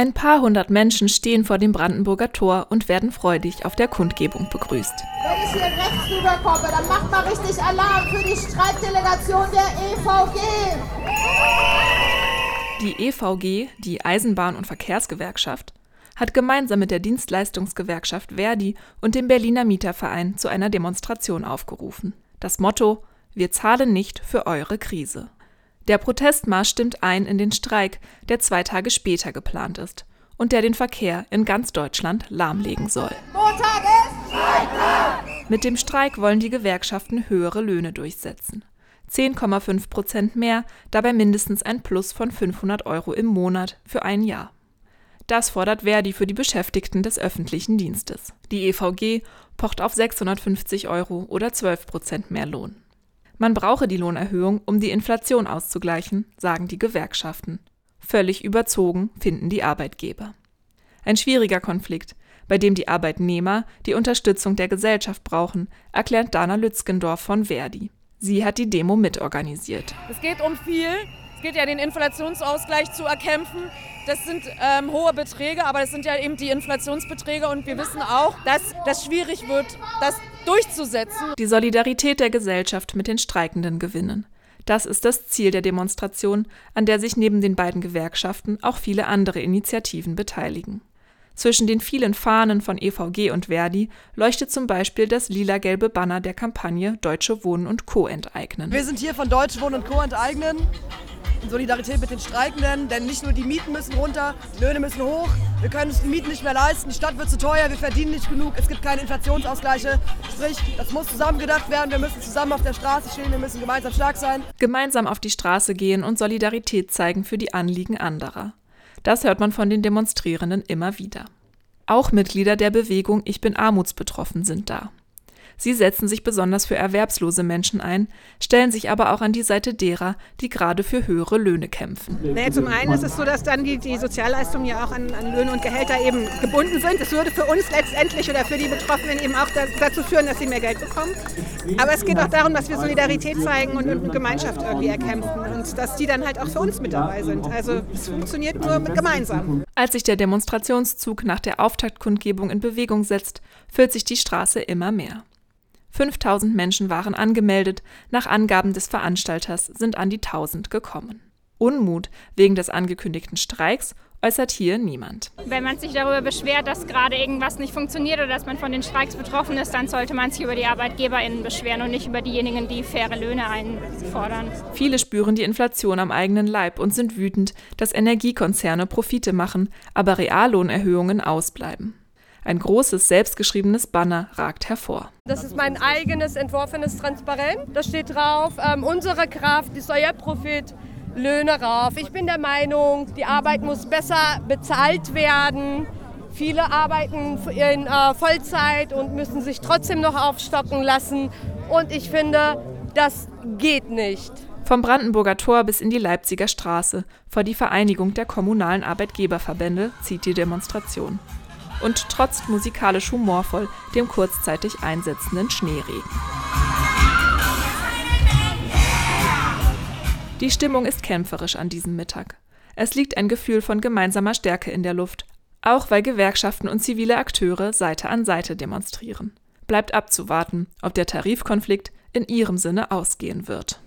Ein paar hundert Menschen stehen vor dem Brandenburger Tor und werden freudig auf der Kundgebung begrüßt. Wenn ich hier rechts rüberkomme, dann macht mal richtig Alarm für die Streikdelegation der EVG. Die EVG, die Eisenbahn- und Verkehrsgewerkschaft, hat gemeinsam mit der Dienstleistungsgewerkschaft Verdi und dem Berliner Mieterverein zu einer Demonstration aufgerufen. Das Motto Wir zahlen nicht für eure Krise. Der Protestmarsch stimmt ein in den Streik, der zwei Tage später geplant ist und der den Verkehr in ganz Deutschland lahmlegen soll. Montag ist Streiktag! Mit dem Streik wollen die Gewerkschaften höhere Löhne durchsetzen. 10,5 Prozent mehr, dabei mindestens ein Plus von 500 Euro im Monat für ein Jahr. Das fordert Verdi für die Beschäftigten des öffentlichen Dienstes. Die EVG pocht auf 650 Euro oder 12 Prozent mehr Lohn. Man brauche die Lohnerhöhung, um die Inflation auszugleichen, sagen die Gewerkschaften. Völlig überzogen finden die Arbeitgeber. Ein schwieriger Konflikt, bei dem die Arbeitnehmer die Unterstützung der Gesellschaft brauchen, erklärt Dana Lützgendorf von Verdi. Sie hat die Demo mitorganisiert. Es geht um viel. Es geht ja den Inflationsausgleich zu erkämpfen. Das sind ähm, hohe Beträge, aber das sind ja eben die Inflationsbeträge und wir wissen auch, dass das schwierig wird, das durchzusetzen. Die Solidarität der Gesellschaft mit den Streikenden gewinnen. Das ist das Ziel der Demonstration, an der sich neben den beiden Gewerkschaften auch viele andere Initiativen beteiligen. Zwischen den vielen Fahnen von EVG und Verdi leuchtet zum Beispiel das lila-gelbe Banner der Kampagne Deutsche Wohnen und Co. enteignen. Wir sind hier von Deutsche Wohnen und Co. enteignen in Solidarität mit den Streikenden, denn nicht nur die Mieten müssen runter, die Löhne müssen hoch, wir können uns die Mieten nicht mehr leisten, die Stadt wird zu teuer, wir verdienen nicht genug, es gibt keine Inflationsausgleiche. Sprich, das muss zusammengedacht werden, wir müssen zusammen auf der Straße stehen, wir müssen gemeinsam stark sein. Gemeinsam auf die Straße gehen und Solidarität zeigen für die Anliegen anderer. Das hört man von den Demonstrierenden immer wieder. Auch Mitglieder der Bewegung Ich bin armutsbetroffen sind da. Sie setzen sich besonders für erwerbslose Menschen ein, stellen sich aber auch an die Seite derer, die gerade für höhere Löhne kämpfen. Naja, zum einen ist es so, dass dann die, die Sozialleistungen ja auch an, an Löhne und Gehälter eben gebunden sind. Es würde für uns letztendlich oder für die Betroffenen eben auch da, dazu führen, dass sie mehr Geld bekommen. Aber es geht auch darum, dass wir Solidarität zeigen und, und eine Gemeinschaft irgendwie erkämpfen und dass die dann halt auch für uns mit dabei sind. Also es funktioniert nur gemeinsam. Als sich der Demonstrationszug nach der Auftaktkundgebung in Bewegung setzt, füllt sich die Straße immer mehr. 5000 Menschen waren angemeldet, nach Angaben des Veranstalters sind an die 1000 gekommen. Unmut wegen des angekündigten Streiks äußert hier niemand. Wenn man sich darüber beschwert, dass gerade irgendwas nicht funktioniert oder dass man von den Streiks betroffen ist, dann sollte man sich über die ArbeitgeberInnen beschweren und nicht über diejenigen, die faire Löhne einfordern. Viele spüren die Inflation am eigenen Leib und sind wütend, dass Energiekonzerne Profite machen, aber Reallohnerhöhungen ausbleiben. Ein großes, selbstgeschriebenes Banner ragt hervor. Das ist mein eigenes entworfenes Transparent. Da steht drauf, ähm, unsere Kraft, die Steuerprofit, Löhne rauf. Ich bin der Meinung, die Arbeit muss besser bezahlt werden. Viele arbeiten in äh, Vollzeit und müssen sich trotzdem noch aufstocken lassen. Und ich finde, das geht nicht. Vom Brandenburger Tor bis in die Leipziger Straße vor die Vereinigung der kommunalen Arbeitgeberverbände zieht die Demonstration und trotzt musikalisch humorvoll dem kurzzeitig einsetzenden Schneeregen. Die Stimmung ist kämpferisch an diesem Mittag. Es liegt ein Gefühl von gemeinsamer Stärke in der Luft, auch weil Gewerkschaften und zivile Akteure Seite an Seite demonstrieren. Bleibt abzuwarten, ob der Tarifkonflikt in ihrem Sinne ausgehen wird.